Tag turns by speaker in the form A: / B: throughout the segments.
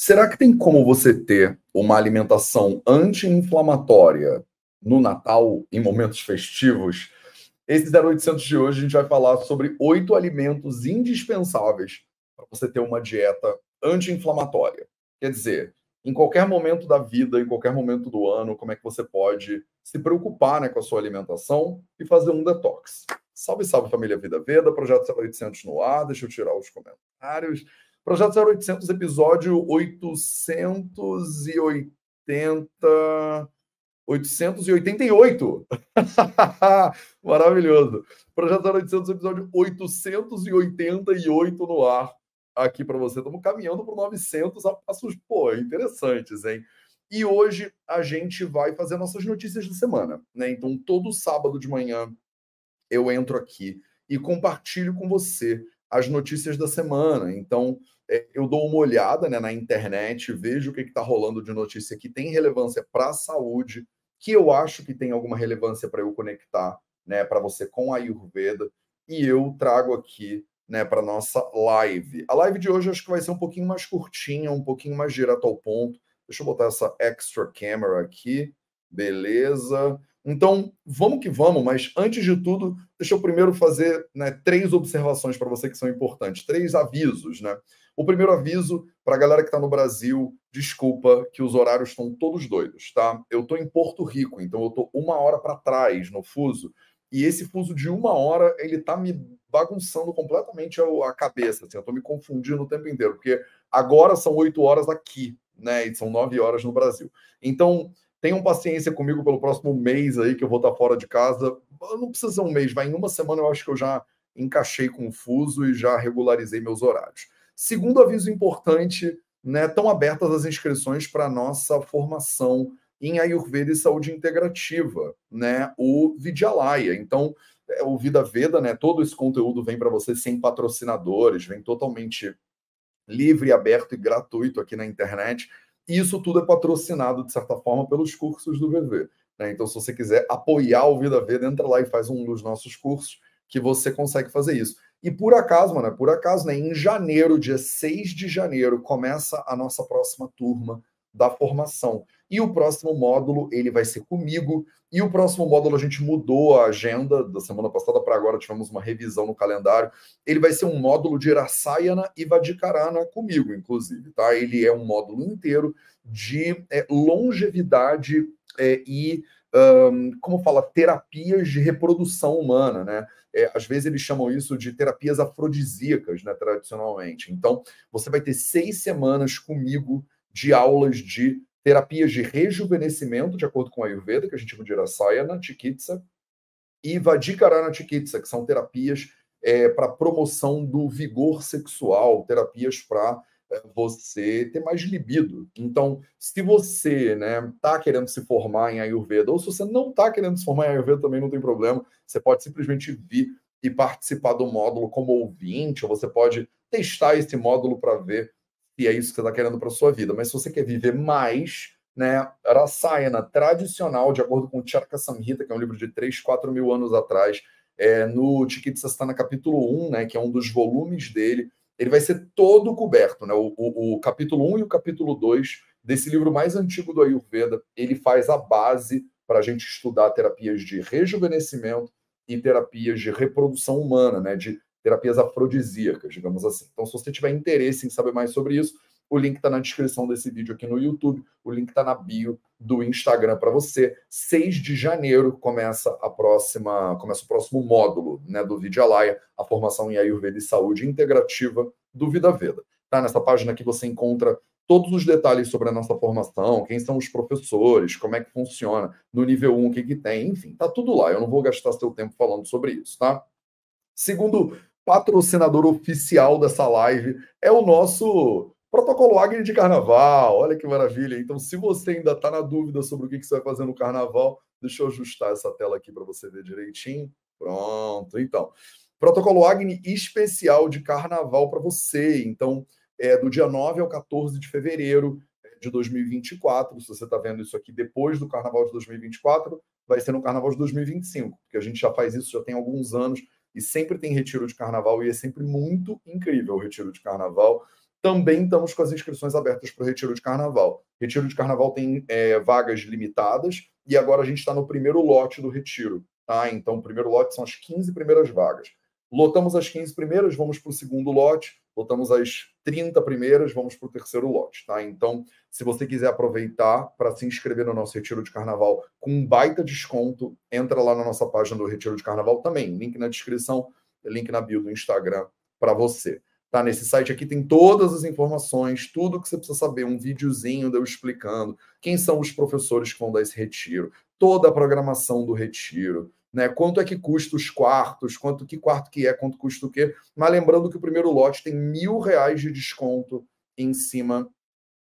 A: Será que tem como você ter uma alimentação anti-inflamatória no Natal, em momentos festivos? Esse 0800 de hoje a gente vai falar sobre oito alimentos indispensáveis para você ter uma dieta anti-inflamatória. Quer dizer, em qualquer momento da vida, em qualquer momento do ano, como é que você pode se preocupar né, com a sua alimentação e fazer um detox. Salve, salve família Vida Veda, Projeto 0800 no ar, deixa eu tirar os comentários. Projeto 0800, episódio 880. 888. Maravilhoso. Projeto 0800, episódio 888 no ar aqui para você. Estamos caminhando para 900 a passos, pô, interessantes, hein? E hoje a gente vai fazer nossas notícias da semana, né? Então, todo sábado de manhã eu entro aqui e compartilho com você as notícias da semana. Então, eu dou uma olhada né, na internet, vejo o que está rolando de notícia que tem relevância para a saúde, que eu acho que tem alguma relevância para eu conectar né, para você com a Ayurveda, e eu trago aqui né, para nossa live. A live de hoje acho que vai ser um pouquinho mais curtinha, um pouquinho mais direto ao ponto. Deixa eu botar essa extra camera aqui. Beleza. Então, vamos que vamos, mas antes de tudo, deixa eu primeiro fazer né, três observações para você que são importantes, três avisos, né? O primeiro aviso para a galera que está no Brasil, desculpa que os horários estão todos doidos, tá? Eu estou em Porto Rico, então eu estou uma hora para trás no fuso, e esse fuso de uma hora, ele está me bagunçando completamente a cabeça, assim, eu estou me confundindo o tempo inteiro, porque agora são oito horas aqui, né? E são nove horas no Brasil. Então, Tenham paciência comigo pelo próximo mês aí, que eu vou estar fora de casa. Não precisa ser um mês, vai em uma semana eu acho que eu já encaixei com o fuso e já regularizei meus horários. Segundo aviso importante, né, estão abertas as inscrições para a nossa formação em Ayurveda e Saúde Integrativa, né, o Vidyalaya. Então, é, o Vida Veda, né, todo esse conteúdo vem para você sem patrocinadores, vem totalmente livre, aberto e gratuito aqui na internet. E isso tudo é patrocinado, de certa forma, pelos cursos do VV. Né? Então, se você quiser apoiar o Vida Veda, entra lá e faz um dos nossos cursos que você consegue fazer isso. E por acaso, mano, por acaso, né, em janeiro, dia 6 de janeiro, começa a nossa próxima turma da formação. E o próximo módulo, ele vai ser comigo. E o próximo módulo, a gente mudou a agenda da semana passada para agora, tivemos uma revisão no calendário. Ele vai ser um módulo de Irasayana e Vadikarana comigo, inclusive, tá? Ele é um módulo inteiro de é, longevidade é, e, um, como fala, terapias de reprodução humana, né? É, às vezes eles chamam isso de terapias afrodisíacas, né, tradicionalmente. Então, você vai ter seis semanas comigo de aulas de terapias de rejuvenescimento, de acordo com a Ayurveda, que a gente chama de Rasayana Chikitsa, e Vadikarana Chikitsa, que são terapias é, para promoção do vigor sexual, terapias para é, você ter mais libido. Então, se você né, tá querendo se formar em Ayurveda, ou se você não está querendo se formar em Ayurveda, também não tem problema, você pode simplesmente vir e participar do módulo como ouvinte, ou você pode testar esse módulo para ver e é isso que você está querendo para sua vida. Mas se você quer viver mais, né, Rasayana tradicional, de acordo com o Charaka Samhita, que é um livro de 3, 4 mil anos atrás, é, no Chikitsastana capítulo 1, né, que é um dos volumes dele, ele vai ser todo coberto. Né? O, o, o capítulo 1 e o capítulo 2 desse livro mais antigo do Ayurveda, ele faz a base para a gente estudar terapias de rejuvenescimento e terapias de reprodução humana, né, de terapias afrodisíacas, digamos assim. Então, se você tiver interesse em saber mais sobre isso, o link está na descrição desse vídeo aqui no YouTube, o link está na bio do Instagram para você. 6 de janeiro começa a próxima, começa o próximo módulo né, do Vidyalaya, a formação em Ayurveda e Saúde Integrativa do Vida Veda. Tá? Nessa página aqui você encontra todos os detalhes sobre a nossa formação, quem são os professores, como é que funciona, no nível 1, o que, que tem, enfim, tá tudo lá. Eu não vou gastar seu tempo falando sobre isso, tá? Segundo patrocinador oficial dessa live é o nosso protocolo Agni de Carnaval. Olha que maravilha. Então, se você ainda está na dúvida sobre o que você vai fazer no Carnaval, deixa eu ajustar essa tela aqui para você ver direitinho. Pronto. Então, protocolo Agni especial de Carnaval para você. Então, é do dia 9 ao 14 de fevereiro de 2024. Se você está vendo isso aqui depois do Carnaval de 2024, vai ser no Carnaval de 2025, porque a gente já faz isso já tem alguns anos e sempre tem retiro de carnaval e é sempre muito incrível o retiro de carnaval. também estamos com as inscrições abertas para o Retiro de Carnaval. Retiro de Carnaval tem é, vagas limitadas e agora a gente está no primeiro lote do Retiro. Tá? Então, o primeiro lote são as 15 primeiras vagas. Lotamos as 15 primeiras, vamos para o segundo lote. Lotamos as 30 primeiras, vamos para o terceiro lote. Tá? Então, se você quiser aproveitar para se inscrever no nosso Retiro de Carnaval com um baita desconto, entra lá na nossa página do Retiro de Carnaval também. Link na descrição, link na bio do Instagram para você. Tá, nesse site aqui tem todas as informações, tudo que você precisa saber, um videozinho de eu explicando quem são os professores que vão dar esse retiro, toda a programação do retiro, né? Quanto é que custa os quartos, quanto que quarto que é, quanto custa o quê. Mas lembrando que o primeiro lote tem mil reais de desconto em cima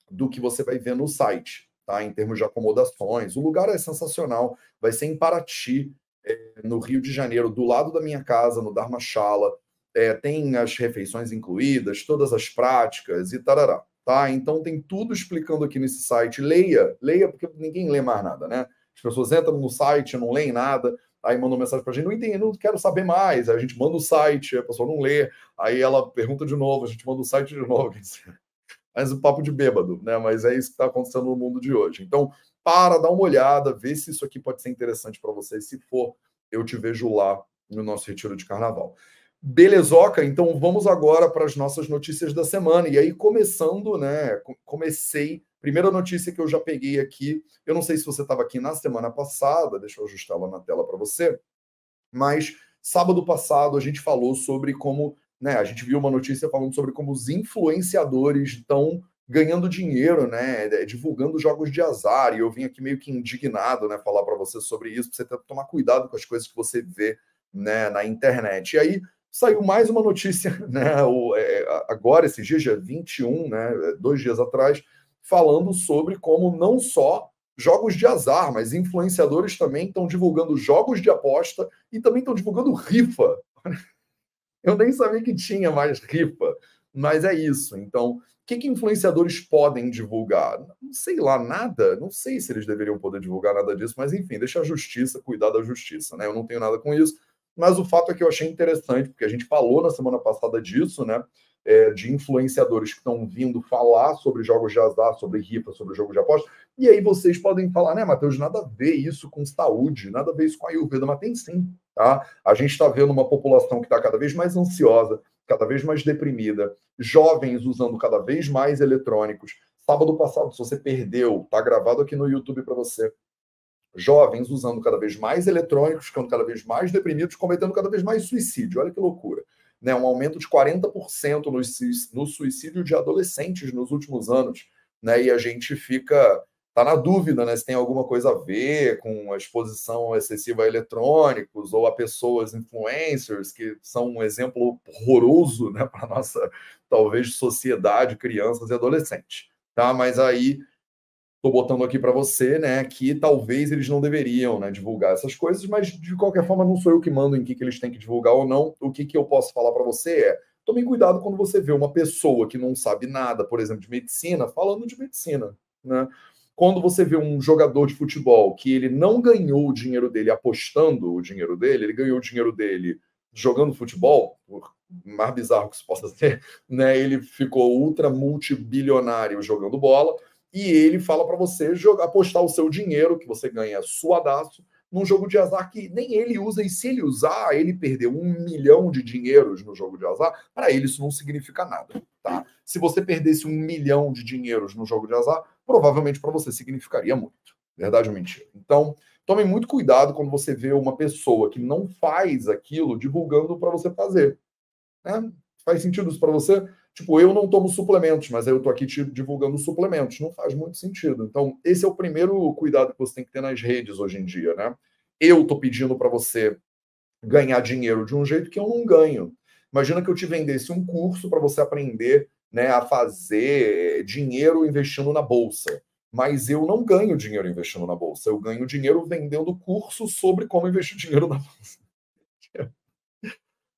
A: do que você vai ver no site, tá? Em termos de acomodações. O lugar é sensacional, vai ser em Paraty, é, no Rio de Janeiro, do lado da minha casa, no Dharmachala é, tem as refeições incluídas, todas as práticas e tarará. Tá? Então tem tudo explicando aqui nesse site. Leia, leia, porque ninguém lê mais nada, né? As pessoas entram no site, não leem nada, aí mandam mensagem para a gente, não entendi, não quero saber mais. Aí a gente manda o site, a pessoa não lê, aí ela pergunta de novo, a gente manda o site de novo. Mas o papo de bêbado, né? Mas é isso que está acontecendo no mundo de hoje. Então, para, dá uma olhada, vê se isso aqui pode ser interessante para você. Se for, eu te vejo lá no nosso retiro de carnaval. Belezoca, então vamos agora para as nossas notícias da semana. E aí, começando, né? Comecei. Primeira notícia que eu já peguei aqui. Eu não sei se você estava aqui na semana passada, deixa eu ajustar lá na tela para você. Mas sábado passado a gente falou sobre como, né? A gente viu uma notícia falando sobre como os influenciadores estão ganhando dinheiro, né? É, divulgando jogos de azar. E eu vim aqui meio que indignado, né? Falar para você sobre isso, para você tomar cuidado com as coisas que você vê né, na internet. E aí saiu mais uma notícia, né, o, é, agora, esse dia, dia 21, né, dois dias atrás, falando sobre como não só jogos de azar, mas influenciadores também estão divulgando jogos de aposta e também estão divulgando rifa. Eu nem sabia que tinha mais rifa, mas é isso. Então, o que, que influenciadores podem divulgar? Não sei lá, nada. Não sei se eles deveriam poder divulgar nada disso, mas enfim, deixa a justiça cuidar da justiça, né? Eu não tenho nada com isso mas o fato é que eu achei interessante, porque a gente falou na semana passada disso, né? É, de influenciadores que estão vindo falar sobre jogos de azar, sobre rifa, sobre jogo de aposta. E aí vocês podem falar, né, Matheus, nada a ver isso com saúde, nada a ver isso com a Ayurveda, mas tem sim, tá? A gente está vendo uma população que está cada vez mais ansiosa, cada vez mais deprimida, jovens usando cada vez mais eletrônicos. Sábado passado, se você perdeu, tá gravado aqui no YouTube para você jovens usando cada vez mais eletrônicos, ficando cada vez mais deprimidos, cometendo cada vez mais suicídio. Olha que loucura. Né? Um aumento de 40% no, no suicídio de adolescentes nos últimos anos. Né? E a gente fica tá na dúvida né, se tem alguma coisa a ver com a exposição excessiva a eletrônicos ou a pessoas influencers, que são um exemplo horroroso né, para a nossa, talvez, sociedade, crianças e adolescentes. Tá? Mas aí estou botando aqui para você, né, que talvez eles não deveriam, né, divulgar essas coisas, mas de qualquer forma não sou eu que mando em que, que eles têm que divulgar ou não. O que, que eu posso falar para você é: tome cuidado quando você vê uma pessoa que não sabe nada, por exemplo, de medicina, falando de medicina, né? Quando você vê um jogador de futebol que ele não ganhou o dinheiro dele apostando o dinheiro dele, ele ganhou o dinheiro dele jogando futebol, por mais bizarro que isso possa ser, né? Ele ficou ultra multibilionário jogando bola e ele fala para você jogar, apostar o seu dinheiro, que você ganha suadaço, num jogo de azar que nem ele usa, e se ele usar, ele perdeu um milhão de dinheiros no jogo de azar, para ele isso não significa nada, tá? Se você perdesse um milhão de dinheiros no jogo de azar, provavelmente para você significaria muito. Verdade ou mentira? Então, tome muito cuidado quando você vê uma pessoa que não faz aquilo divulgando para você fazer. Né? Faz sentido isso para você? Tipo, eu não tomo suplementos, mas eu tô aqui te divulgando suplementos. Não faz muito sentido. Então, esse é o primeiro cuidado que você tem que ter nas redes hoje em dia, né? Eu tô pedindo para você ganhar dinheiro de um jeito que eu não ganho. Imagina que eu te vendesse um curso para você aprender né, a fazer dinheiro investindo na bolsa. Mas eu não ganho dinheiro investindo na bolsa. Eu ganho dinheiro vendendo curso sobre como investir dinheiro na bolsa.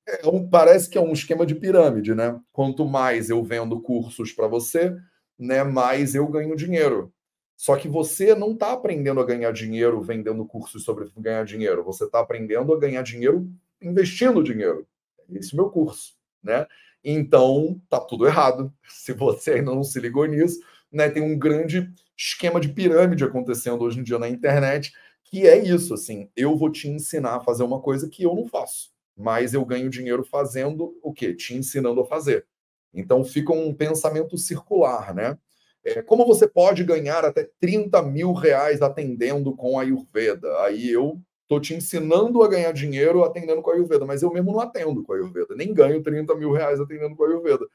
A: É um, parece que é um esquema de pirâmide, né? Quanto mais eu vendo cursos para você, né, mais eu ganho dinheiro. Só que você não está aprendendo a ganhar dinheiro vendendo cursos sobre ganhar dinheiro. Você está aprendendo a ganhar dinheiro investindo dinheiro. Esse é o meu curso, né? Então, tá tudo errado. Se você ainda não se ligou nisso, né, tem um grande esquema de pirâmide acontecendo hoje em dia na internet, que é isso, assim, eu vou te ensinar a fazer uma coisa que eu não faço, mas eu ganho dinheiro fazendo o quê? Te ensinando a fazer. Então fica um pensamento circular, né? É, como você pode ganhar até 30 mil reais atendendo com a Ayurveda? Aí eu tô te ensinando a ganhar dinheiro atendendo com a Ayurveda, mas eu mesmo não atendo com a Ayurveda, nem ganho 30 mil reais atendendo com a Ayurveda.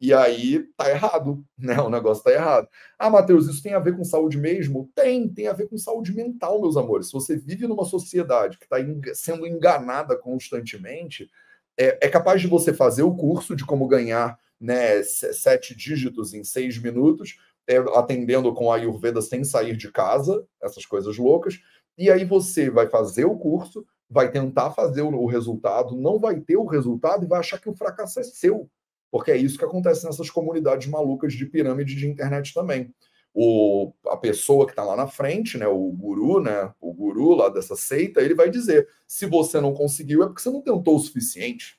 A: E aí tá errado, né? O negócio tá errado. Ah, Matheus, isso tem a ver com saúde mesmo? Tem, tem a ver com saúde mental, meus amores. Se você vive numa sociedade que está sendo enganada constantemente, é, é, capaz de você fazer o curso de como ganhar né, sete dígitos em seis minutos, é, atendendo com a Ayurveda sem sair de casa, essas coisas loucas. E aí você vai fazer o curso, vai tentar fazer o, o resultado, não vai ter o resultado e vai achar que o fracasso é seu porque é isso que acontece nessas comunidades malucas de pirâmide de internet também. O, a pessoa que está lá na frente, né, o guru, né, o guru lá dessa seita, ele vai dizer: se você não conseguiu, é porque você não tentou o suficiente.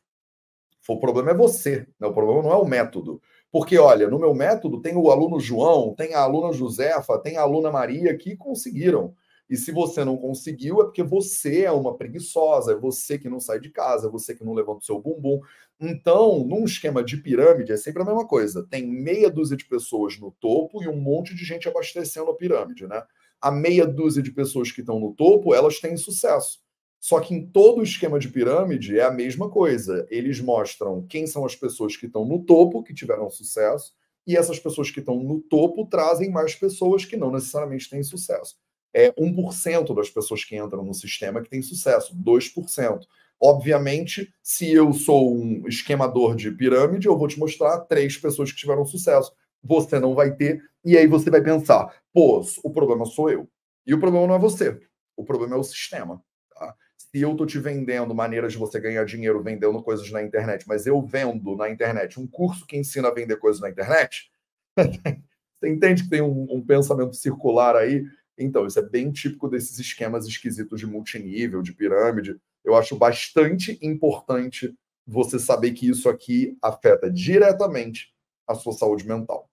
A: O problema é você, né? o problema não é o método. Porque, olha, no meu método tem o aluno João, tem a aluna Josefa, tem a aluna Maria que conseguiram. E se você não conseguiu, é porque você é uma preguiçosa, é você que não sai de casa, é você que não levanta o seu bumbum. Então, num esquema de pirâmide, é sempre a mesma coisa. Tem meia dúzia de pessoas no topo e um monte de gente abastecendo a pirâmide, né? A meia dúzia de pessoas que estão no topo, elas têm sucesso. Só que em todo o esquema de pirâmide é a mesma coisa. Eles mostram quem são as pessoas que estão no topo, que tiveram sucesso, e essas pessoas que estão no topo trazem mais pessoas que não necessariamente têm sucesso é 1% das pessoas que entram no sistema que tem sucesso, 2%. Obviamente, se eu sou um esquemador de pirâmide, eu vou te mostrar três pessoas que tiveram sucesso. Você não vai ter, e aí você vai pensar: pô, o problema sou eu. E o problema não é você, o problema é o sistema. Tá? Se eu estou te vendendo maneiras de você ganhar dinheiro vendendo coisas na internet, mas eu vendo na internet um curso que ensina a vender coisas na internet, você entende que tem um, um pensamento circular aí então, isso é bem típico desses esquemas esquisitos de multinível, de pirâmide. Eu acho bastante importante você saber que isso aqui afeta diretamente a sua saúde mental.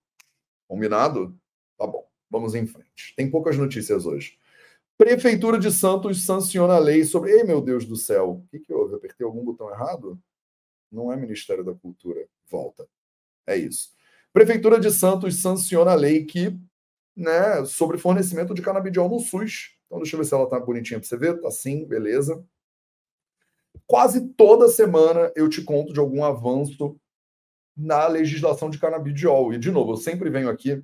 A: Combinado? Tá bom, vamos em frente. Tem poucas notícias hoje. Prefeitura de Santos sanciona a lei sobre. Ei, meu Deus do céu, o que, que houve? Apertei algum botão errado? Não é Ministério da Cultura. Volta. É isso. Prefeitura de Santos sanciona a lei que né, sobre fornecimento de canabidiol no SUS. Então, deixa eu ver se ela tá bonitinha para você ver. Tá sim, beleza. Quase toda semana eu te conto de algum avanço na legislação de canabidiol. E, de novo, eu sempre venho aqui,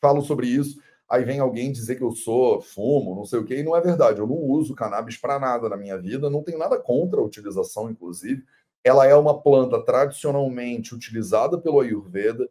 A: falo sobre isso, aí vem alguém dizer que eu sou fumo, não sei o quê, e não é verdade. Eu não uso cannabis para nada na minha vida, não tenho nada contra a utilização, inclusive. Ela é uma planta tradicionalmente utilizada pelo Ayurveda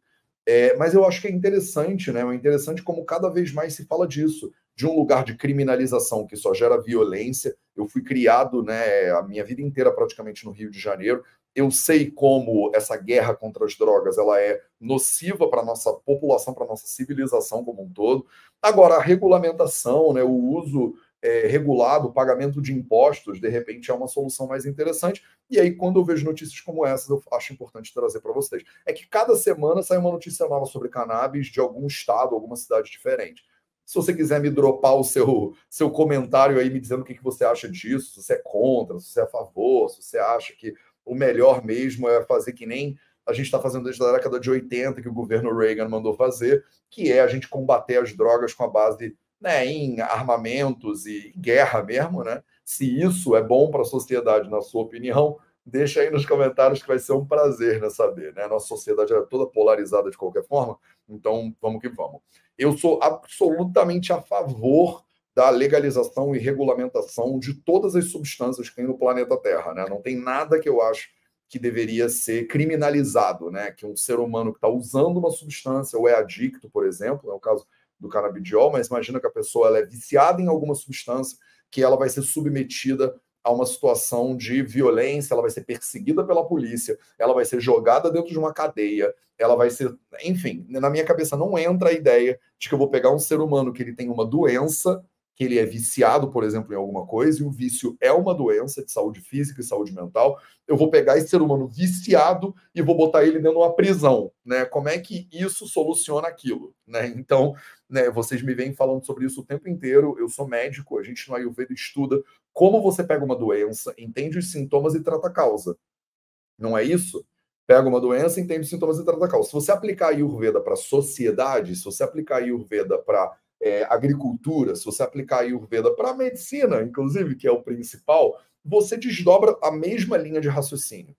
A: é, mas eu acho que é interessante, né? É interessante como cada vez mais se fala disso, de um lugar de criminalização que só gera violência. Eu fui criado, né, a minha vida inteira praticamente no Rio de Janeiro. Eu sei como essa guerra contra as drogas ela é nociva para a nossa população, para a nossa civilização como um todo. Agora, a regulamentação, né, o uso é, regulado, o pagamento de impostos, de repente é uma solução mais interessante. E aí, quando eu vejo notícias como essas, eu acho importante trazer para vocês. É que cada semana sai uma notícia nova sobre cannabis de algum estado, alguma cidade diferente. Se você quiser me dropar o seu, seu comentário aí, me dizendo o que, que você acha disso, se você é contra, se você é a favor, se você acha que o melhor mesmo é fazer que nem a gente está fazendo desde a década de 80, que o governo Reagan mandou fazer, que é a gente combater as drogas com a base né, em armamentos e guerra mesmo, né? Se isso é bom para a sociedade, na sua opinião, deixa aí nos comentários que vai ser um prazer né, saber. Né? Nossa sociedade é toda polarizada de qualquer forma, então vamos que vamos. Eu sou absolutamente a favor da legalização e regulamentação de todas as substâncias que tem no planeta Terra. Né? Não tem nada que eu acho que deveria ser criminalizado, né? Que um ser humano que está usando uma substância ou é adicto, por exemplo, é o caso do canabidiol, mas imagina que a pessoa ela é viciada em alguma substância que ela vai ser submetida a uma situação de violência, ela vai ser perseguida pela polícia, ela vai ser jogada dentro de uma cadeia, ela vai ser, enfim, na minha cabeça não entra a ideia de que eu vou pegar um ser humano que ele tem uma doença, que ele é viciado, por exemplo, em alguma coisa, e o vício é uma doença de saúde física e saúde mental, eu vou pegar esse ser humano viciado e vou botar ele dentro de uma prisão, né? Como é que isso soluciona aquilo, né? Então, né, vocês me vêm falando sobre isso o tempo inteiro, eu sou médico, a gente no Ayurveda estuda como você pega uma doença, entende os sintomas e trata a causa. Não é isso? Pega uma doença, entende os sintomas e trata a causa. Se você aplicar a Ayurveda para sociedade, se você aplicar a Ayurveda para é, agricultura, se você aplicar a Ayurveda para medicina, inclusive, que é o principal, você desdobra a mesma linha de raciocínio.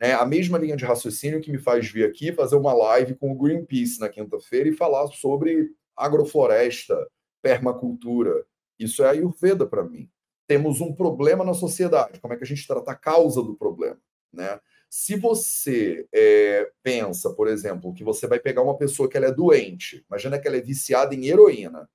A: É a mesma linha de raciocínio que me faz vir aqui fazer uma live com o Greenpeace na quinta-feira e falar sobre agrofloresta, permacultura. Isso é Ayurveda para mim. Temos um problema na sociedade. Como é que a gente trata a causa do problema? Né? Se você é, pensa, por exemplo, que você vai pegar uma pessoa que ela é doente, imagina que ela é viciada em heroína,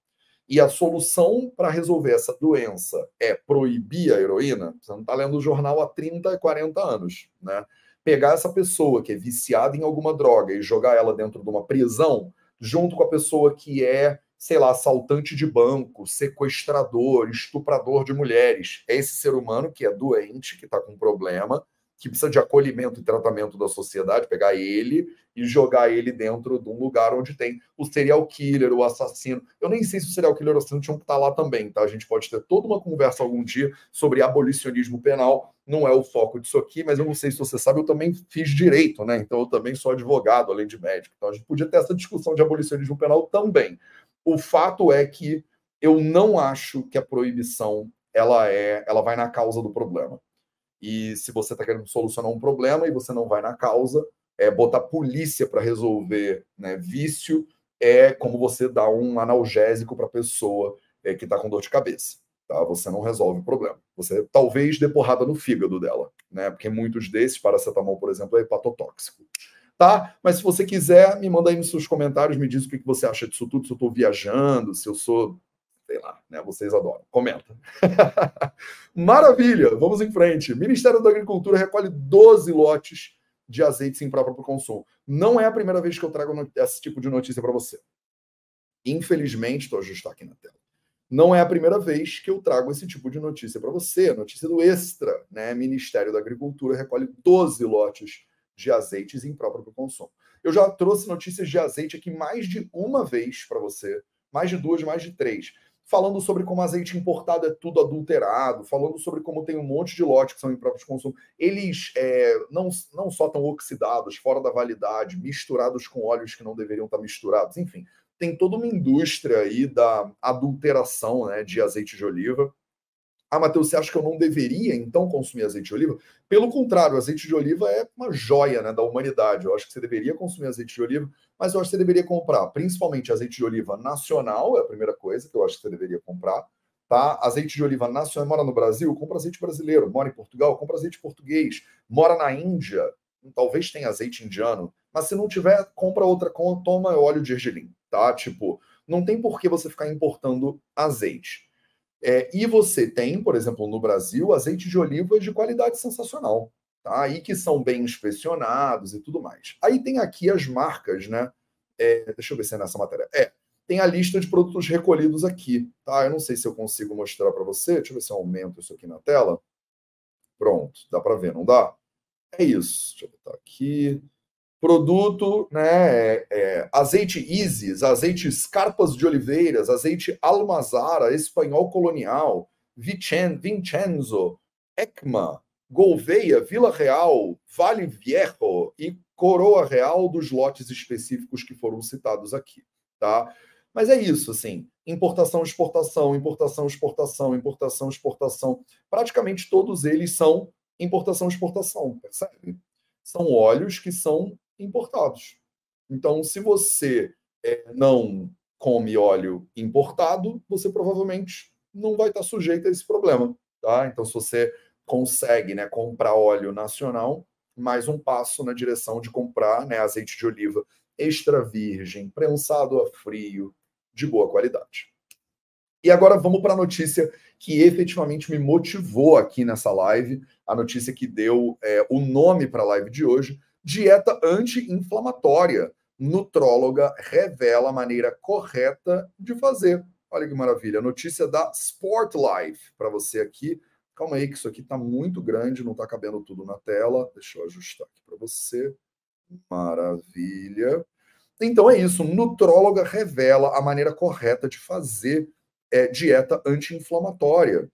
A: e a solução para resolver essa doença é proibir a heroína, você não está lendo o jornal há 30, 40 anos, né? Pegar essa pessoa que é viciada em alguma droga e jogar ela dentro de uma prisão, junto com a pessoa que é, sei lá, assaltante de banco, sequestrador, estuprador de mulheres. É esse ser humano que é doente, que está com problema, que precisa de acolhimento e tratamento da sociedade, pegar ele e jogar ele dentro de um lugar onde tem o serial killer, o assassino. Eu nem sei se o serial killer ou assassino tinham que estar lá também, tá? A gente pode ter toda uma conversa algum dia sobre abolicionismo penal, não é o foco disso aqui, mas eu não sei se você sabe, eu também fiz direito, né? Então eu também sou advogado, além de médico. Então a gente podia ter essa discussão de abolicionismo penal também. O fato é que eu não acho que a proibição ela é, ela vai na causa do problema. E se você está querendo solucionar um problema e você não vai na causa, é, botar polícia para resolver né, vício é como você dar um analgésico para a pessoa é, que está com dor de cabeça. Tá? Você não resolve o problema. Você talvez dê porrada no fígado dela, né? Porque muitos desses, paracetamol, por exemplo, é hepatotóxico. Tá? Mas se você quiser, me manda aí nos seus comentários, me diz o que você acha disso tudo, se eu estou viajando, se eu sou sei lá, né? Vocês adoram. Comenta. Maravilha! Vamos em frente. Ministério da Agricultura recolhe 12 lotes de azeites impróprio para o consumo. Não é a primeira vez que eu trago esse tipo de notícia para você. Infelizmente, estou ajustando aqui na tela. Não é a primeira vez que eu trago esse tipo de notícia para você. Notícia do Extra, né? Ministério da Agricultura recolhe 12 lotes de azeites impróprio para o consumo. Eu já trouxe notícias de azeite aqui mais de uma vez para você, mais de duas, mais de três falando sobre como azeite importado é tudo adulterado, falando sobre como tem um monte de lotes que são impróprios de consumo. Eles é, não, não só estão oxidados, fora da validade, misturados com óleos que não deveriam estar misturados, enfim. Tem toda uma indústria aí da adulteração né, de azeite de oliva. Ah, Matheus, você acha que eu não deveria então consumir azeite de oliva? Pelo contrário, o azeite de oliva é uma joia né, da humanidade. Eu acho que você deveria consumir azeite de oliva, mas eu acho que você deveria comprar principalmente azeite de oliva nacional, é a primeira coisa que eu acho que você deveria comprar. Tá? Azeite de oliva nacional, mora no Brasil, compra azeite brasileiro, mora em Portugal, compra azeite português, mora na Índia, talvez tenha azeite indiano, mas se não tiver, compra outra, toma óleo de gergelim, tá? Tipo, não tem por que você ficar importando azeite. É, e você tem, por exemplo, no Brasil, azeite de oliva de qualidade sensacional, tá? E que são bem inspecionados e tudo mais. Aí tem aqui as marcas, né? É, deixa eu ver se é nessa matéria. É, tem a lista de produtos recolhidos aqui, tá? Eu não sei se eu consigo mostrar para você. Deixa eu ver se eu aumento isso aqui na tela. Pronto, dá para ver, não dá? É isso. Deixa eu botar aqui produto, né, é, é, azeite Isis, azeite Scarpas de Oliveiras, azeite Almazara, espanhol colonial, Vicen, Vincenzo, Ecma, Gouveia, Vila Real, Vale Viejo e Coroa Real dos lotes específicos que foram citados aqui, tá? Mas é isso, assim, importação, exportação, importação, exportação, importação, exportação, praticamente todos eles são importação, exportação, percebe? São óleos que são importados. Então, se você é, não come óleo importado, você provavelmente não vai estar sujeito a esse problema. Tá? Então, se você consegue né, comprar óleo nacional, mais um passo na direção de comprar né, azeite de oliva extra virgem, prensado a frio, de boa qualidade. E agora vamos para a notícia que efetivamente me motivou aqui nessa live, a notícia que deu é, o nome para a live de hoje, Dieta anti-inflamatória. Nutróloga revela a maneira correta de fazer. Olha que maravilha. Notícia da Sport Life para você aqui. Calma aí, que isso aqui está muito grande, não está cabendo tudo na tela. Deixa eu ajustar aqui para você. Maravilha. Então é isso. Nutróloga revela a maneira correta de fazer é, dieta anti-inflamatória.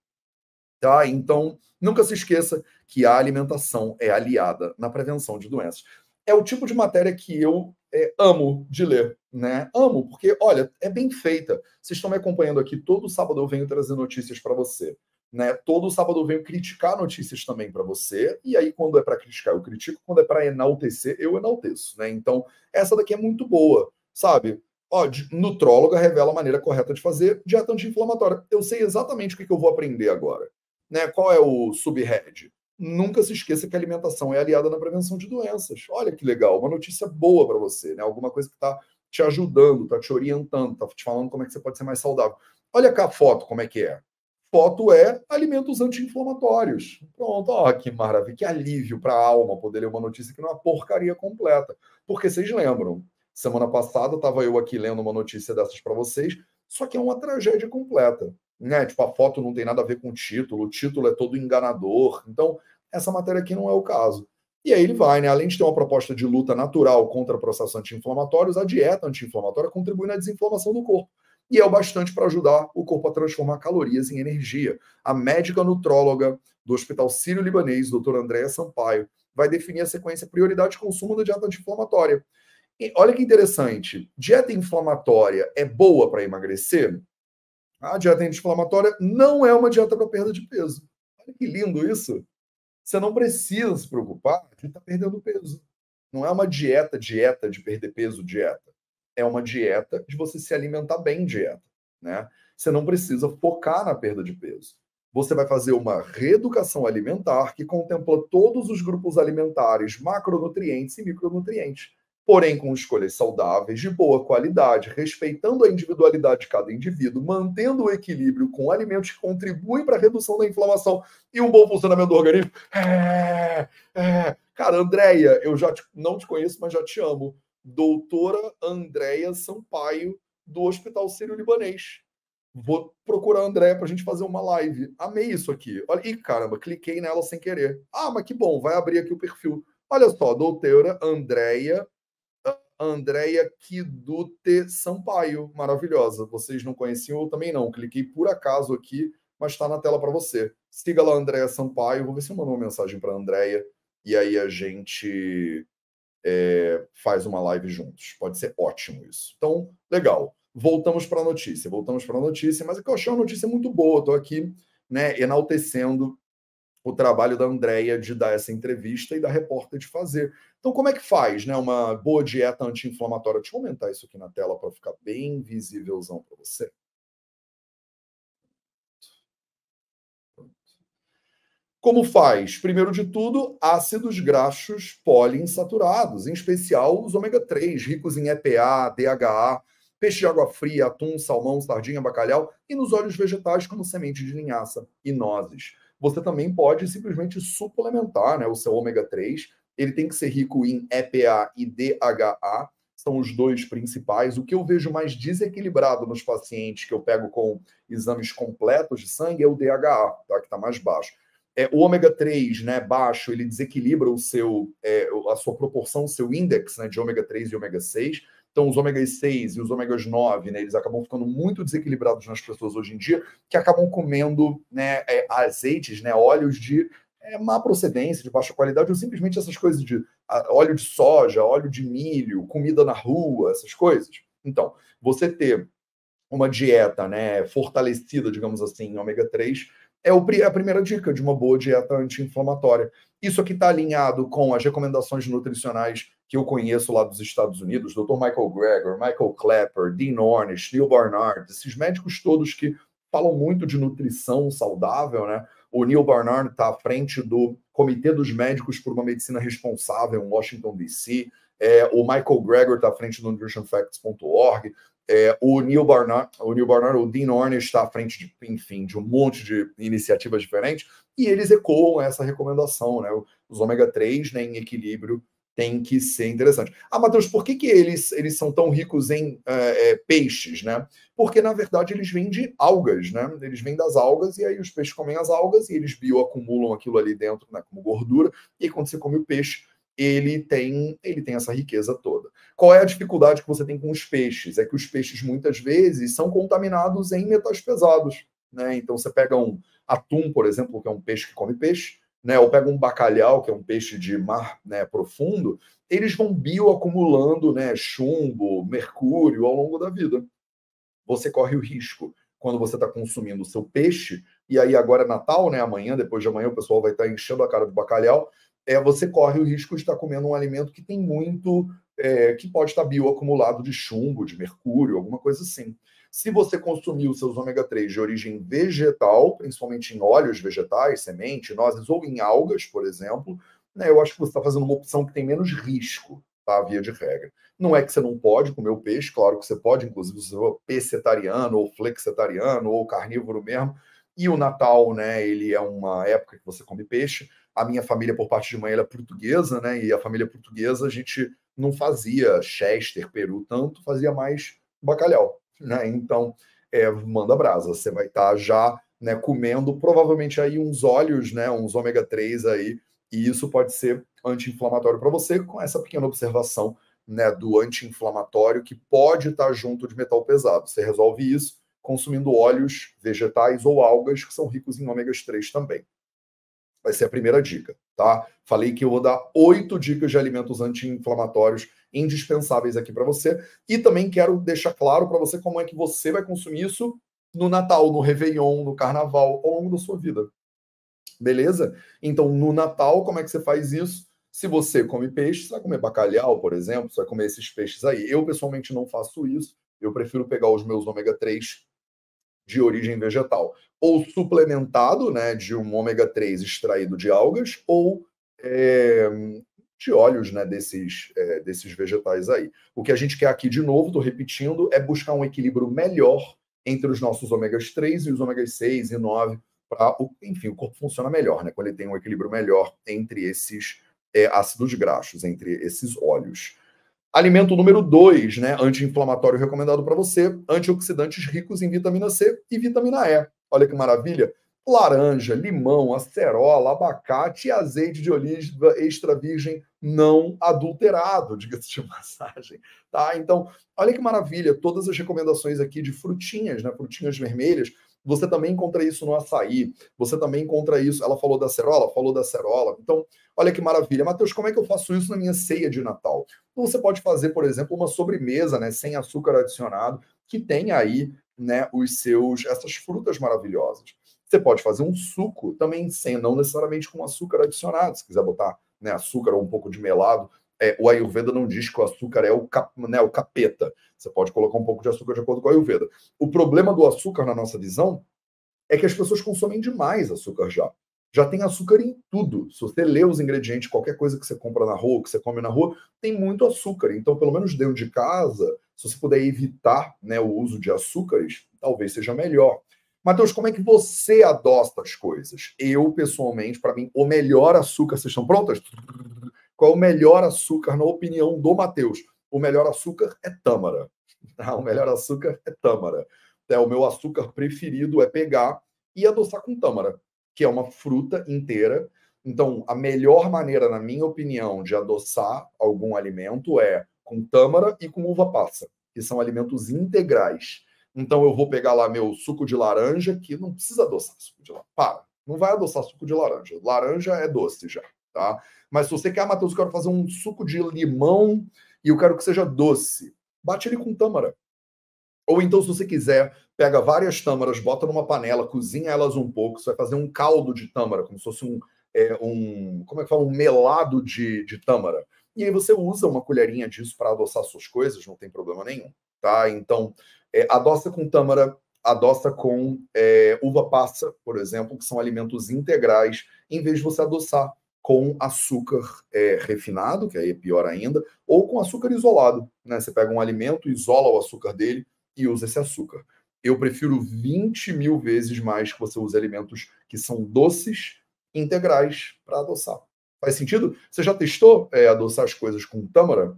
A: Tá? Então, nunca se esqueça que a alimentação é aliada na prevenção de doenças. É o tipo de matéria que eu é, amo de ler, né? Amo, porque, olha, é bem feita. Vocês estão me acompanhando aqui, todo sábado eu venho trazer notícias para você. Né? Todo sábado eu venho criticar notícias também para você, e aí quando é para criticar eu critico, quando é para enaltecer eu enalteço, né? Então, essa daqui é muito boa, sabe? Ó, nutróloga revela a maneira correta de fazer dieta anti-inflamatória. Eu sei exatamente o que, que eu vou aprender agora. Né? Qual é o subhead? Nunca se esqueça que a alimentação é aliada na prevenção de doenças. Olha que legal, uma notícia boa para você, né? Alguma coisa que está te ajudando, está te orientando, está te falando como é que você pode ser mais saudável. Olha cá a foto, como é que é. Foto é alimentos anti-inflamatórios. Pronto, ó, que maravilha, que alívio para a alma poder ler uma notícia que não é uma porcaria completa. Porque vocês lembram, Semana passada estava eu aqui lendo uma notícia dessas para vocês, só que é uma tragédia completa. Né? Tipo, a foto não tem nada a ver com o título, o título é todo enganador. Então, essa matéria aqui não é o caso. E aí ele vai, né? Além de ter uma proposta de luta natural contra processos anti-inflamatórios, a dieta anti-inflamatória contribui na desinflamação do corpo. E é o bastante para ajudar o corpo a transformar calorias em energia. A médica nutróloga do Hospital Sírio-Libanês, doutora Andréa Sampaio, vai definir a sequência prioridade de consumo da dieta anti-inflamatória. E olha que interessante, dieta inflamatória é boa para emagrecer? A dieta anti-inflamatória não é uma dieta para perda de peso. Olha que lindo isso. Você não precisa se preocupar de estar tá perdendo peso. Não é uma dieta, dieta de perder peso, dieta. É uma dieta de você se alimentar bem, dieta. Né? Você não precisa focar na perda de peso. Você vai fazer uma reeducação alimentar que contempla todos os grupos alimentares, macronutrientes e micronutrientes porém com escolhas saudáveis, de boa qualidade, respeitando a individualidade de cada indivíduo, mantendo o equilíbrio com alimentos que contribuem para a redução da inflamação e um bom funcionamento do organismo. É, é. Cara, Andréia, eu já te, não te conheço, mas já te amo. Doutora Andréia Sampaio, do Hospital Sírio-Libanês. Vou procurar a Andréia para a gente fazer uma live. Amei isso aqui. Olha, ih, caramba, cliquei nela sem querer. Ah, mas que bom, vai abrir aqui o perfil. Olha só, doutora Andréia Andréia Kidute Sampaio, maravilhosa. Vocês não conheciam, eu também não. Cliquei por acaso aqui, mas está na tela para você. Siga lá, Andréia Sampaio. Vou ver se eu mando uma mensagem para a Andréia e aí a gente é, faz uma live juntos. Pode ser ótimo isso. Então, legal. Voltamos para a notícia. Voltamos para a notícia, mas é que eu achei uma notícia muito boa. Estou aqui né, enaltecendo o trabalho da Andrea de dar essa entrevista e da repórter de fazer. Então, como é que faz né, uma boa dieta anti-inflamatória? Deixa eu aumentar isso aqui na tela para ficar bem visívelzão para você. Como faz? Primeiro de tudo, ácidos graxos poliinsaturados, em especial os ômega 3, ricos em EPA, DHA, peixe de água fria, atum, salmão, sardinha, bacalhau e nos óleos vegetais como semente de linhaça e nozes você também pode simplesmente suplementar né, o seu ômega 3. Ele tem que ser rico em EPA e DHA, são os dois principais. O que eu vejo mais desequilibrado nos pacientes que eu pego com exames completos de sangue é o DHA, tá? que está mais baixo. É, o ômega 3 né, baixo, ele desequilibra o seu, é, a sua proporção, o seu índice né, de ômega 3 e ômega 6. Então, os ômegas 6 e os ômegas 9, né, eles acabam ficando muito desequilibrados nas pessoas hoje em dia, que acabam comendo né, é, azeites, né, óleos de é, má procedência, de baixa qualidade, ou simplesmente essas coisas de óleo de soja, óleo de milho, comida na rua, essas coisas. Então, você ter uma dieta né, fortalecida, digamos assim, em ômega 3, é a primeira dica de uma boa dieta anti-inflamatória. Isso aqui está alinhado com as recomendações nutricionais que eu conheço lá dos Estados Unidos, Dr. Michael Greger, Michael Clapper, Dean Ornish, Neil Barnard, esses médicos todos que falam muito de nutrição saudável, né? O Neil Barnard está à frente do Comitê dos Médicos por uma Medicina Responsável em Washington, D.C. É, o Michael Greger está à frente do nutritionfacts.org. É, o Neil Barnard, o Neil Barnard, o Dean Ornish está à frente de, enfim, de um monte de iniciativas diferentes, e eles ecoam essa recomendação, né? Os ômega 3 né, em equilíbrio tem que ser interessante. Ah, Matheus, por que, que eles, eles são tão ricos em é, é, peixes, né? Porque, na verdade, eles vêm de algas, né? Eles vêm das algas e aí os peixes comem as algas e eles bioacumulam aquilo ali dentro, né, como gordura. E aí, quando você come o peixe, ele tem, ele tem essa riqueza toda. Qual é a dificuldade que você tem com os peixes? É que os peixes, muitas vezes, são contaminados em metais pesados, né? Então, você pega um atum, por exemplo, que é um peixe que come peixe, né, ou pega um bacalhau, que é um peixe de mar né, profundo, eles vão bioacumulando né, chumbo, mercúrio ao longo da vida. Você corre o risco quando você está consumindo o seu peixe, e aí agora é Natal, né? Amanhã, depois de amanhã, o pessoal vai estar tá enchendo a cara de bacalhau. É, você corre o risco de estar comendo um alimento que tem muito, é, que pode estar bioacumulado de chumbo, de mercúrio, alguma coisa assim. Se você consumir os seus ômega 3 de origem vegetal, principalmente em óleos vegetais, semente, nozes ou em algas, por exemplo, né, eu acho que você está fazendo uma opção que tem menos risco, tá? Via de regra. Não é que você não pode comer o peixe, claro que você pode, inclusive, se for pescetariano ou flexetariano ou carnívoro mesmo. E o Natal, né, ele é uma época que você come peixe. A minha família, por parte de mãe, é portuguesa, né? E a família portuguesa, a gente não fazia Chester, Peru, tanto, fazia mais bacalhau né? Então, é, manda brasa. Você vai estar tá já né, comendo provavelmente aí uns óleos, né, uns ômega 3 aí, e isso pode ser anti-inflamatório para você, com essa pequena observação né, do anti-inflamatório que pode estar tá junto de metal pesado. Você resolve isso consumindo óleos vegetais ou algas que são ricos em ômegas 3 também. Vai ser a primeira dica, tá? Falei que eu vou dar oito dicas de alimentos anti-inflamatórios indispensáveis aqui para você. E também quero deixar claro para você como é que você vai consumir isso no Natal, no Réveillon, no Carnaval, ao longo da sua vida. Beleza? Então, no Natal, como é que você faz isso? Se você come peixe, você vai comer bacalhau, por exemplo, você vai comer esses peixes aí. Eu, pessoalmente, não faço isso. Eu prefiro pegar os meus ômega 3 de origem vegetal, ou suplementado, né, de um ômega 3 extraído de algas, ou é, de óleos né, desses, é, desses vegetais aí. O que a gente quer aqui, de novo, estou repetindo, é buscar um equilíbrio melhor entre os nossos ômegas 3 e os ômegas 6 e 9, para enfim, o corpo funciona melhor, né? Quando ele tem um equilíbrio melhor entre esses é, ácidos graxos, entre esses óleos. Alimento número 2, né? Anti-inflamatório recomendado para você, antioxidantes ricos em vitamina C e vitamina E. Olha que maravilha! laranja, limão, acerola, abacate e azeite de oliva extra virgem não adulterado, diga-se de passagem, tá? Então, olha que maravilha, todas as recomendações aqui de frutinhas, né, frutinhas vermelhas, você também encontra isso no açaí, você também encontra isso, ela falou da acerola, falou da acerola, então, olha que maravilha. Matheus, como é que eu faço isso na minha ceia de Natal? Então, você pode fazer, por exemplo, uma sobremesa, né, sem açúcar adicionado, que tem aí, né, os seus, essas frutas maravilhosas. Você pode fazer um suco também sem, não necessariamente com açúcar adicionado. Se quiser botar né, açúcar ou um pouco de melado, é, o Ayurveda não diz que o açúcar é o, cap, né, o capeta. Você pode colocar um pouco de açúcar de acordo com o Ayurveda. O problema do açúcar, na nossa visão, é que as pessoas consomem demais açúcar já. Já tem açúcar em tudo. Se você lê os ingredientes, qualquer coisa que você compra na rua, que você come na rua, tem muito açúcar. Então, pelo menos dentro de casa, se você puder evitar né, o uso de açúcares, talvez seja melhor. Matheus, como é que você adosta as coisas? Eu, pessoalmente, para mim, o melhor açúcar, vocês estão prontas? Qual é o melhor açúcar, na opinião do Matheus? O melhor açúcar é tâmara. O melhor açúcar é tâmara. É, o meu açúcar preferido é pegar e adoçar com tâmara, que é uma fruta inteira. Então, a melhor maneira, na minha opinião, de adoçar algum alimento é com tâmara e com uva passa, que são alimentos integrais. Então eu vou pegar lá meu suco de laranja, que não precisa adoçar suco de laranja. Para, não vai adoçar suco de laranja. Laranja é doce já, tá? Mas se você quer, Matheus, eu quero fazer um suco de limão e eu quero que seja doce, bate ele com tâmara. Ou então, se você quiser, pega várias tâmaras, bota numa panela, cozinha elas um pouco, você vai fazer um caldo de tâmara, como se fosse um, é, um como é que fala, um melado de, de tâmara. E aí você usa uma colherinha disso para adoçar suas coisas, não tem problema nenhum, tá? Então, é, adoça com tâmara, adoça com é, uva passa, por exemplo, que são alimentos integrais, em vez de você adoçar com açúcar é, refinado, que aí é pior ainda, ou com açúcar isolado. Né? Você pega um alimento, isola o açúcar dele e usa esse açúcar. Eu prefiro 20 mil vezes mais que você use alimentos que são doces, integrais, para adoçar. Faz sentido? Você já testou é, adoçar as coisas com tâmara?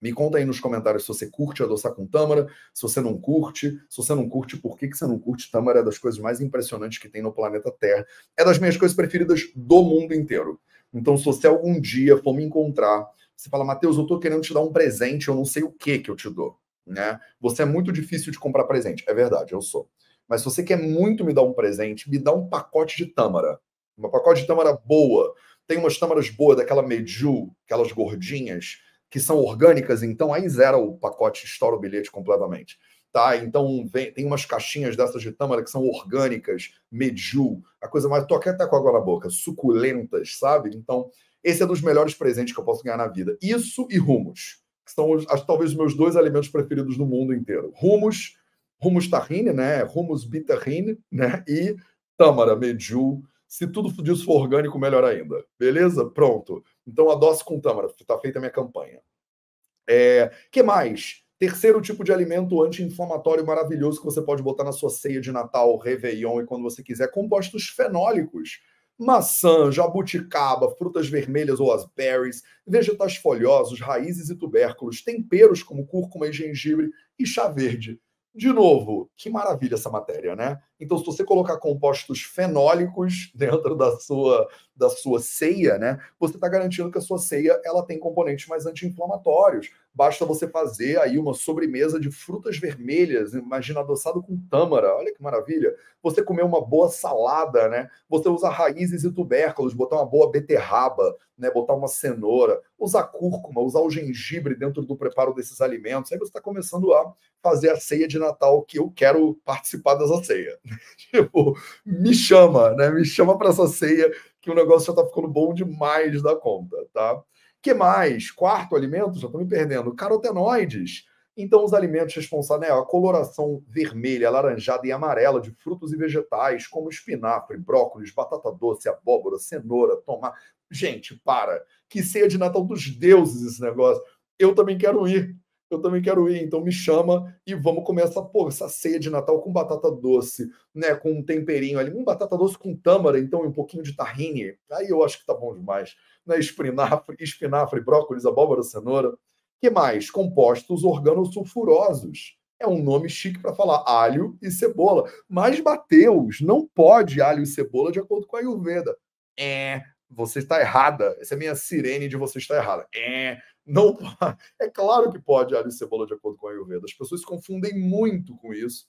A: Me conta aí nos comentários se você curte adoçar com tâmara, se você não curte. Se você não curte, por que, que você não curte? Tâmara é das coisas mais impressionantes que tem no planeta Terra. É das minhas coisas preferidas do mundo inteiro. Então, se você algum dia for me encontrar, você fala, Matheus, eu tô querendo te dar um presente, eu não sei o que que eu te dou. Né? Você é muito difícil de comprar presente. É verdade, eu sou. Mas se você quer muito me dar um presente, me dá um pacote de tâmara. Um pacote de tâmara boa. Tem umas tâmaras boas, daquela Meju, aquelas gordinhas que são orgânicas, então aí zera o pacote, estoura o bilhete completamente. Tá? Então vem, tem umas caixinhas dessas de tâmara que são orgânicas, medju, a coisa mais. Tô até com água na boca, suculentas, sabe? Então, esse é dos melhores presentes que eu posso ganhar na vida. Isso e rumos, que são os, talvez os meus dois alimentos preferidos no mundo inteiro. Rumos, rumos tahine, né? Rumos bitahine, né? E tâmara, medju. Se tudo disso for orgânico, melhor ainda. Beleza? Pronto. Então, adoce com tâmara. Está feita a minha campanha. É, que mais? Terceiro tipo de alimento anti-inflamatório maravilhoso que você pode botar na sua ceia de Natal, Réveillon e quando você quiser, compostos fenólicos. Maçã, jabuticaba, frutas vermelhas ou as berries, vegetais folhosos, raízes e tubérculos, temperos como cúrcuma e gengibre e chá verde. De novo, que maravilha essa matéria, né? Então, se você colocar compostos fenólicos dentro da sua, da sua ceia, né, você está garantindo que a sua ceia ela tem componentes mais anti-inflamatórios. Basta você fazer aí uma sobremesa de frutas vermelhas, imagina adoçado com tâmara, olha que maravilha. Você comer uma boa salada, né? Você usar raízes e tubérculos, botar uma boa beterraba, né? Botar uma cenoura, usar cúrcuma, usar o gengibre dentro do preparo desses alimentos. Aí você está começando a fazer a ceia de Natal que eu quero participar dessa ceia. tipo, me chama, né? Me chama para essa ceia que o negócio já está ficando bom demais da conta, tá? Que mais? Quarto alimento, já estou me perdendo, carotenoides. Então, os alimentos responsáveis, né, a coloração vermelha, alaranjada e amarela de frutos e vegetais, como espinafre, brócolis, batata doce, abóbora, cenoura, tomate. Gente, para. Que ceia de Natal dos deuses esse negócio. Eu também quero ir eu também quero ir, então me chama e vamos comer essa, essa ceia de Natal com batata doce, né, com um temperinho ali, um batata doce com tâmara, então um pouquinho de tahine, aí eu acho que tá bom demais, né, espinafre, espinafre brócolis, abóbora, cenoura, que mais? Compostos organosulfurosos, é um nome chique para falar alho e cebola, mas Mateus, não pode alho e cebola de acordo com a Ayurveda. É, você está errada. Essa é a minha sirene de você está errada. É, não É claro que pode alho e cebola de acordo com a Ayurveda. As pessoas se confundem muito com isso.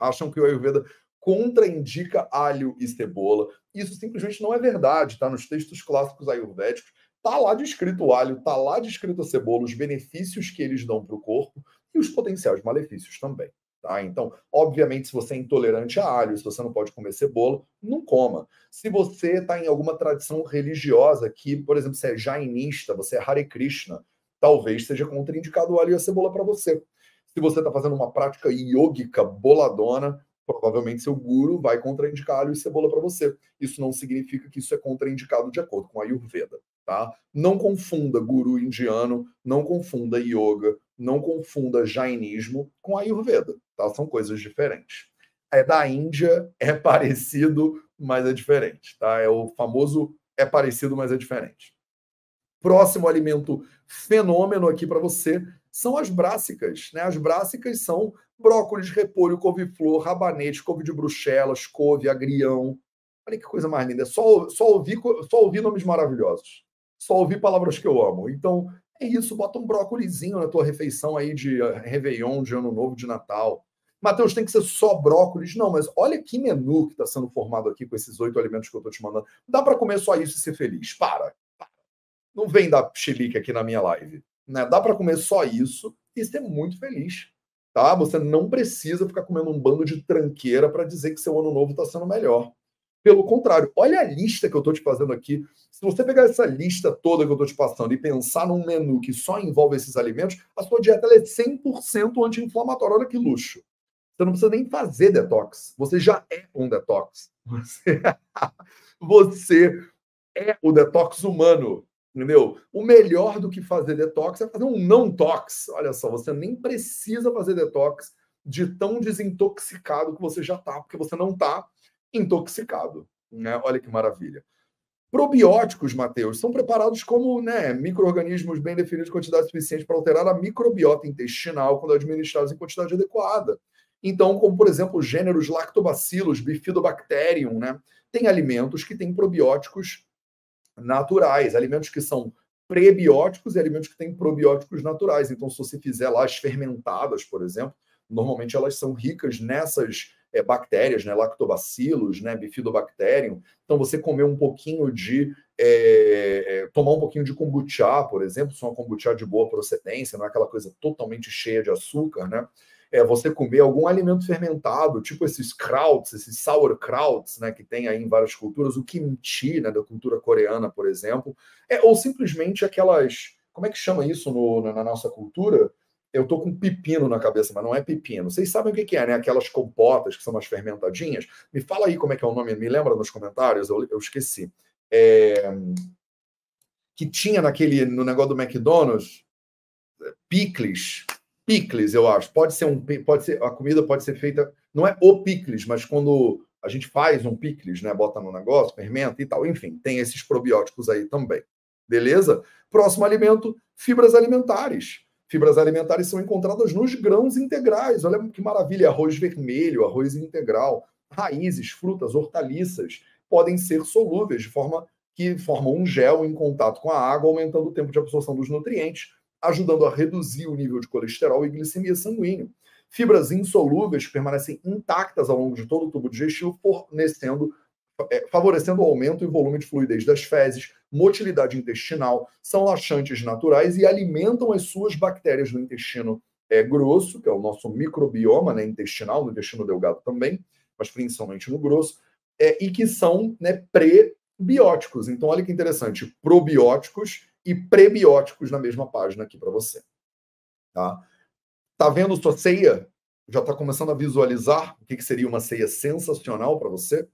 A: Acham que o Ayurveda contraindica alho e cebola. Isso simplesmente não é verdade, tá? Nos textos clássicos ayurvédicos, tá lá descrito o alho, tá lá descrito a cebola, os benefícios que eles dão para o corpo e os potenciais malefícios também. Tá? Então, obviamente, se você é intolerante a alho, se você não pode comer cebola, não coma. Se você está em alguma tradição religiosa que, por exemplo, você é jainista, você é Hare Krishna, talvez seja contraindicado o alho e a cebola para você. Se você está fazendo uma prática yógica boladona, provavelmente seu guru vai contraindicar alho e cebola para você. Isso não significa que isso é contraindicado de acordo com a Ayurveda. Tá? Não confunda guru indiano, não confunda yoga, não confunda jainismo com ayurveda, tá? São coisas diferentes. É da Índia, é parecido, mas é diferente, tá? É o famoso é parecido, mas é diferente. Próximo alimento fenômeno aqui para você são as brássicas, né? As brássicas são brócolis, repolho, couve-flor, rabanete, couve de bruxelas, couve, agrião. Olha que coisa mais linda. Só, só, ouvi, só ouvi nomes maravilhosos. Só ouvi palavras que eu amo. Então, é isso, bota um brócolizinho na tua refeição aí de eh, Réveillon, de Ano Novo, de Natal. Matheus, tem que ser só brócolis? Não, mas olha que menu que está sendo formado aqui com esses oito alimentos que eu estou te mandando. Dá para comer só isso e ser feliz? Para. Não vem dar chilique aqui na minha live. Né? Dá para comer só isso e ser muito feliz. Tá? Você não precisa ficar comendo um bando de tranqueira para dizer que seu ano novo está sendo melhor. Pelo contrário, olha a lista que eu estou te fazendo aqui. Se você pegar essa lista toda que eu estou te passando e pensar num menu que só envolve esses alimentos, a sua dieta é 100% anti-inflamatória. Olha que luxo. Você não precisa nem fazer detox. Você já é um detox. Você, você é o detox humano. Entendeu? O melhor do que fazer detox é fazer um não-tox. Olha só, você nem precisa fazer detox de tão desintoxicado que você já está, porque você não está intoxicado. Né? Olha que maravilha. Probióticos, Mateus, são preparados como né, micro-organismos bem definidos em quantidade suficiente para alterar a microbiota intestinal quando administrados em quantidade adequada. Então, como por exemplo, gêneros lactobacillus, bifidobacterium, né? Tem alimentos que têm probióticos naturais, alimentos que são prebióticos e alimentos que têm probióticos naturais. Então, se você fizer lá as fermentadas, por exemplo, normalmente elas são ricas nessas é, bactérias, né, lactobacilos, né, bifidobacterium. Então, você comer um pouquinho de. É, é, tomar um pouquinho de kombucha, por exemplo, se é uma kombucha de boa procedência, não é aquela coisa totalmente cheia de açúcar, né? É você comer algum alimento fermentado, tipo esses krauts, esses sauerkrauts, né, que tem aí em várias culturas, o kimchi, né, da cultura coreana, por exemplo, é, ou simplesmente aquelas, como é que chama isso no, na nossa cultura? eu tô com pepino na cabeça, mas não é pepino. Vocês sabem o que, que é, né? Aquelas compotas que são umas fermentadinhas. Me fala aí como é que é o nome, me lembra nos comentários? Eu, eu esqueci. É... Que tinha naquele, no negócio do McDonald's, picles. Picles, eu acho. Pode ser um, pode ser, a comida pode ser feita, não é o picles, mas quando a gente faz um picles, né? Bota no negócio, fermenta e tal. Enfim, tem esses probióticos aí também. Beleza? Próximo alimento, fibras alimentares Fibras alimentares são encontradas nos grãos integrais. Olha que maravilha! Arroz vermelho, arroz integral, raízes, frutas, hortaliças podem ser solúveis de forma que formam um gel em contato com a água, aumentando o tempo de absorção dos nutrientes, ajudando a reduzir o nível de colesterol e glicemia sanguínea. Fibras insolúveis permanecem intactas ao longo de todo o tubo digestivo, fornecendo é, favorecendo o aumento e volume de fluidez das fezes, motilidade intestinal, são laxantes naturais e alimentam as suas bactérias no intestino é, grosso, que é o nosso microbioma né, intestinal, no intestino delgado também, mas principalmente no grosso, é, e que são né, prebióticos. Então, olha que interessante, probióticos e prebióticos na mesma página aqui para você. Tá? tá vendo sua ceia? Já está começando a visualizar o que, que seria uma ceia sensacional para você?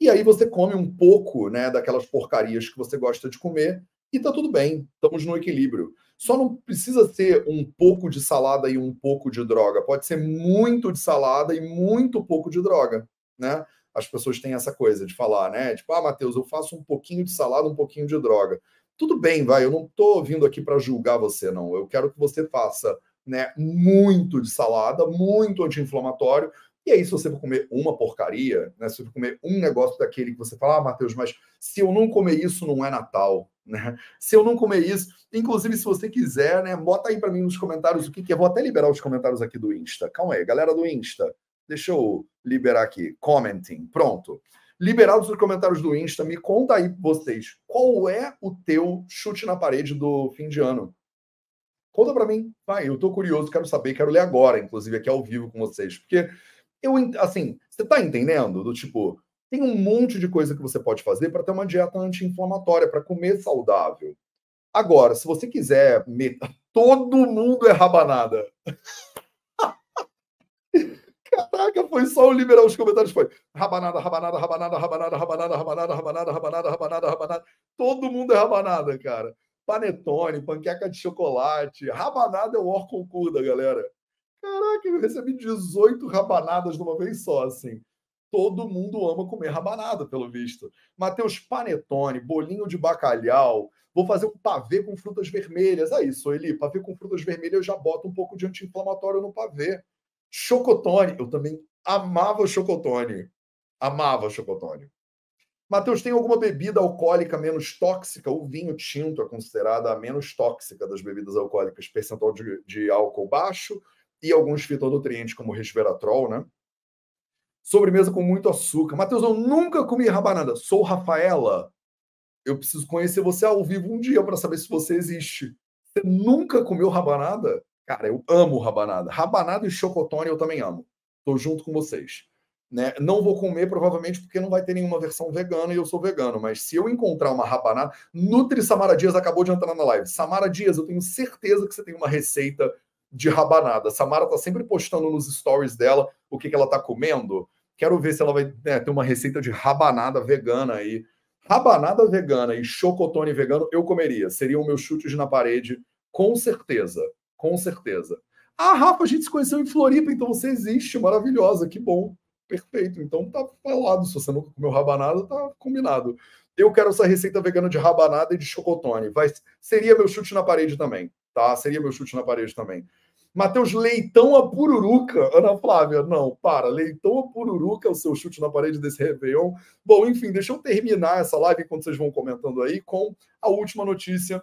A: E aí você come um pouco né, daquelas porcarias que você gosta de comer e tá tudo bem, estamos no equilíbrio. Só não precisa ser um pouco de salada e um pouco de droga. Pode ser muito de salada e muito pouco de droga, né? As pessoas têm essa coisa de falar, né? Tipo, ah, Matheus, eu faço um pouquinho de salada, um pouquinho de droga. Tudo bem, vai, eu não tô vindo aqui para julgar você, não. Eu quero que você faça né, muito de salada, muito anti-inflamatório, e aí, se você for comer uma porcaria, né? Se você comer um negócio daquele que você fala, ah, Matheus, mas se eu não comer isso, não é Natal, né? Se eu não comer isso, inclusive, se você quiser, né? Bota aí para mim nos comentários o que, que é. Vou até liberar os comentários aqui do Insta. Calma aí, galera do Insta. Deixa eu liberar aqui. Commenting. Pronto. Liberados os comentários do Insta, me conta aí vocês, qual é o teu chute na parede do fim de ano? Conta para mim. Vai, eu tô curioso, quero saber, quero ler agora, inclusive aqui ao vivo com vocês, porque eu, assim, você tá entendendo? Do tipo, tem um monte de coisa que você pode fazer para ter uma dieta anti-inflamatória, para comer saudável. Agora, se você quiser, todo mundo é rabanada. Caraca, foi só o liberar os comentários. Foi rabanada, rabanada, rabanada, rabanada, rabanada, rabanada, rabanada, rabanada, rabanada, rabanada. Todo mundo é rabanada, cara. Panetone, panqueca de chocolate. Rabanada é o or concurso da galera. Caraca, eu recebi 18 rabanadas de uma vez só, assim. Todo mundo ama comer rabanada, pelo visto. Mateus, panetone, bolinho de bacalhau. Vou fazer um pavê com frutas vermelhas. Aí, Soeli, pavê com frutas vermelhas, eu já boto um pouco de anti-inflamatório no pavê. Chocotone, eu também amava chocotone. Amava chocotone. Matheus, tem alguma bebida alcoólica menos tóxica? O vinho tinto é considerada a menos tóxica das bebidas alcoólicas, percentual de, de álcool baixo e alguns fitonutrientes como resveratrol, né? Sobremesa com muito açúcar. Matheus, eu nunca comi rabanada. Sou Rafaela. Eu preciso conhecer você ao vivo um dia para saber se você existe. Você nunca comeu rabanada? Cara, eu amo rabanada. Rabanada e chocotone eu também amo. Tô junto com vocês. Né? Não vou comer, provavelmente, porque não vai ter nenhuma versão vegana e eu sou vegano. Mas se eu encontrar uma rabanada. Nutri Samara Dias acabou de entrar na live. Samara Dias, eu tenho certeza que você tem uma receita de rabanada. Samara tá sempre postando nos stories dela o que, que ela tá comendo. Quero ver se ela vai né, ter uma receita de rabanada vegana aí. Rabanada vegana e chocotone vegano eu comeria. Seriam meus chutes na parede, com certeza. Com certeza. Ah, Rafa, a gente se conheceu em Floripa, então você existe, maravilhosa, que bom. Perfeito. Então tá falado. Se você nunca comeu rabanada, tá combinado. Eu quero essa receita vegana de rabanada e de chocotone. Vai, seria meu chute na parede também, tá? Seria meu chute na parede também. Matheus, leitão a pururuca. Ana Flávia, não, para. Leitão a pururuca é o seu chute na parede desse Réveillon. Bom, enfim, deixa eu terminar essa live enquanto vocês vão comentando aí com a última notícia,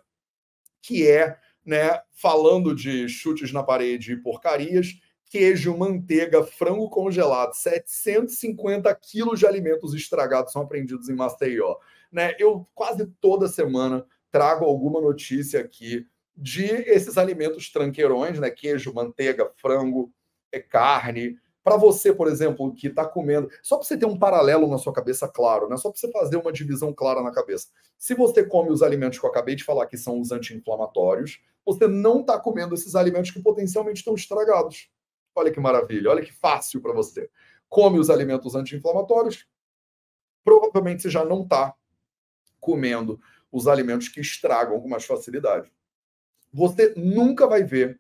A: que é, né, falando de chutes na parede e porcarias, queijo, manteiga, frango congelado, 750 quilos de alimentos estragados são apreendidos em Maceió. Né? Eu quase toda semana trago alguma notícia aqui de esses alimentos tranqueirões, né? Queijo, manteiga, frango, é carne. Para você, por exemplo, que está comendo, só para você ter um paralelo na sua cabeça claro, né? Só para você fazer uma divisão clara na cabeça. Se você come os alimentos que eu acabei de falar que são os anti-inflamatórios, você não está comendo esses alimentos que potencialmente estão estragados. Olha que maravilha, olha que fácil para você. Come os alimentos anti-inflamatórios, provavelmente você já não está comendo os alimentos que estragam com mais facilidade. Você nunca vai ver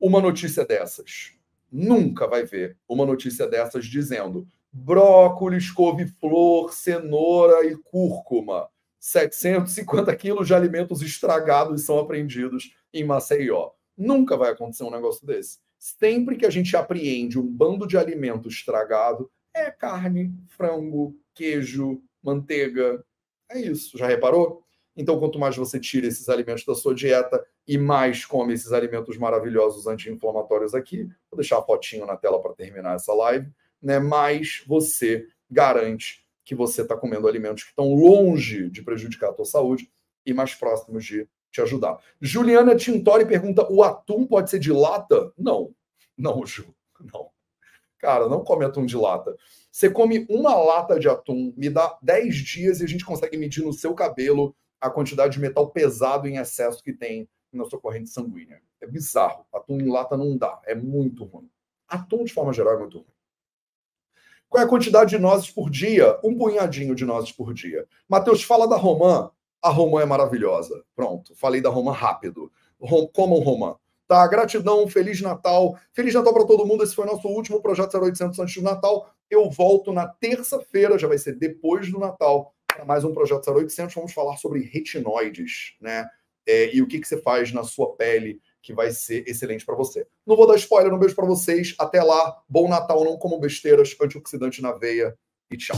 A: uma notícia dessas. Nunca vai ver uma notícia dessas dizendo brócolis, couve-flor, cenoura e cúrcuma. 750 quilos de alimentos estragados são apreendidos em Maceió. Nunca vai acontecer um negócio desse. Sempre que a gente apreende um bando de alimento estragado, é carne, frango, queijo, manteiga. É isso. Já reparou? Então, quanto mais você tira esses alimentos da sua dieta e mais come esses alimentos maravilhosos anti-inflamatórios aqui, vou deixar a fotinho na tela para terminar essa live, né? mais você garante que você está comendo alimentos que estão longe de prejudicar a tua saúde e mais próximos de te ajudar. Juliana Tintori pergunta: o atum pode ser de lata? Não, não, Ju, não. Cara, não come atum de lata. Você come uma lata de atum, me dá 10 dias e a gente consegue medir no seu cabelo a quantidade de metal pesado em excesso que tem na sua corrente sanguínea. É bizarro. Atum em lata não dá. É muito ruim. Atum, de forma geral, é muito ruim. Qual é a quantidade de nozes por dia? Um punhadinho de nozes por dia. Matheus, fala da romã. A romã é maravilhosa. Pronto, falei da romã rápido. Rom, comam romã. Tá, gratidão, Feliz Natal. Feliz Natal para todo mundo. Esse foi nosso último projeto 0800 antes do Natal. Eu volto na terça-feira, já vai ser depois do Natal, para mais um projeto 0800. Vamos falar sobre retinoides, né? É, e o que, que você faz na sua pele que vai ser excelente para você. Não vou dar spoiler, um beijo para vocês. Até lá. Bom Natal, não como besteiras, antioxidante na veia e tchau.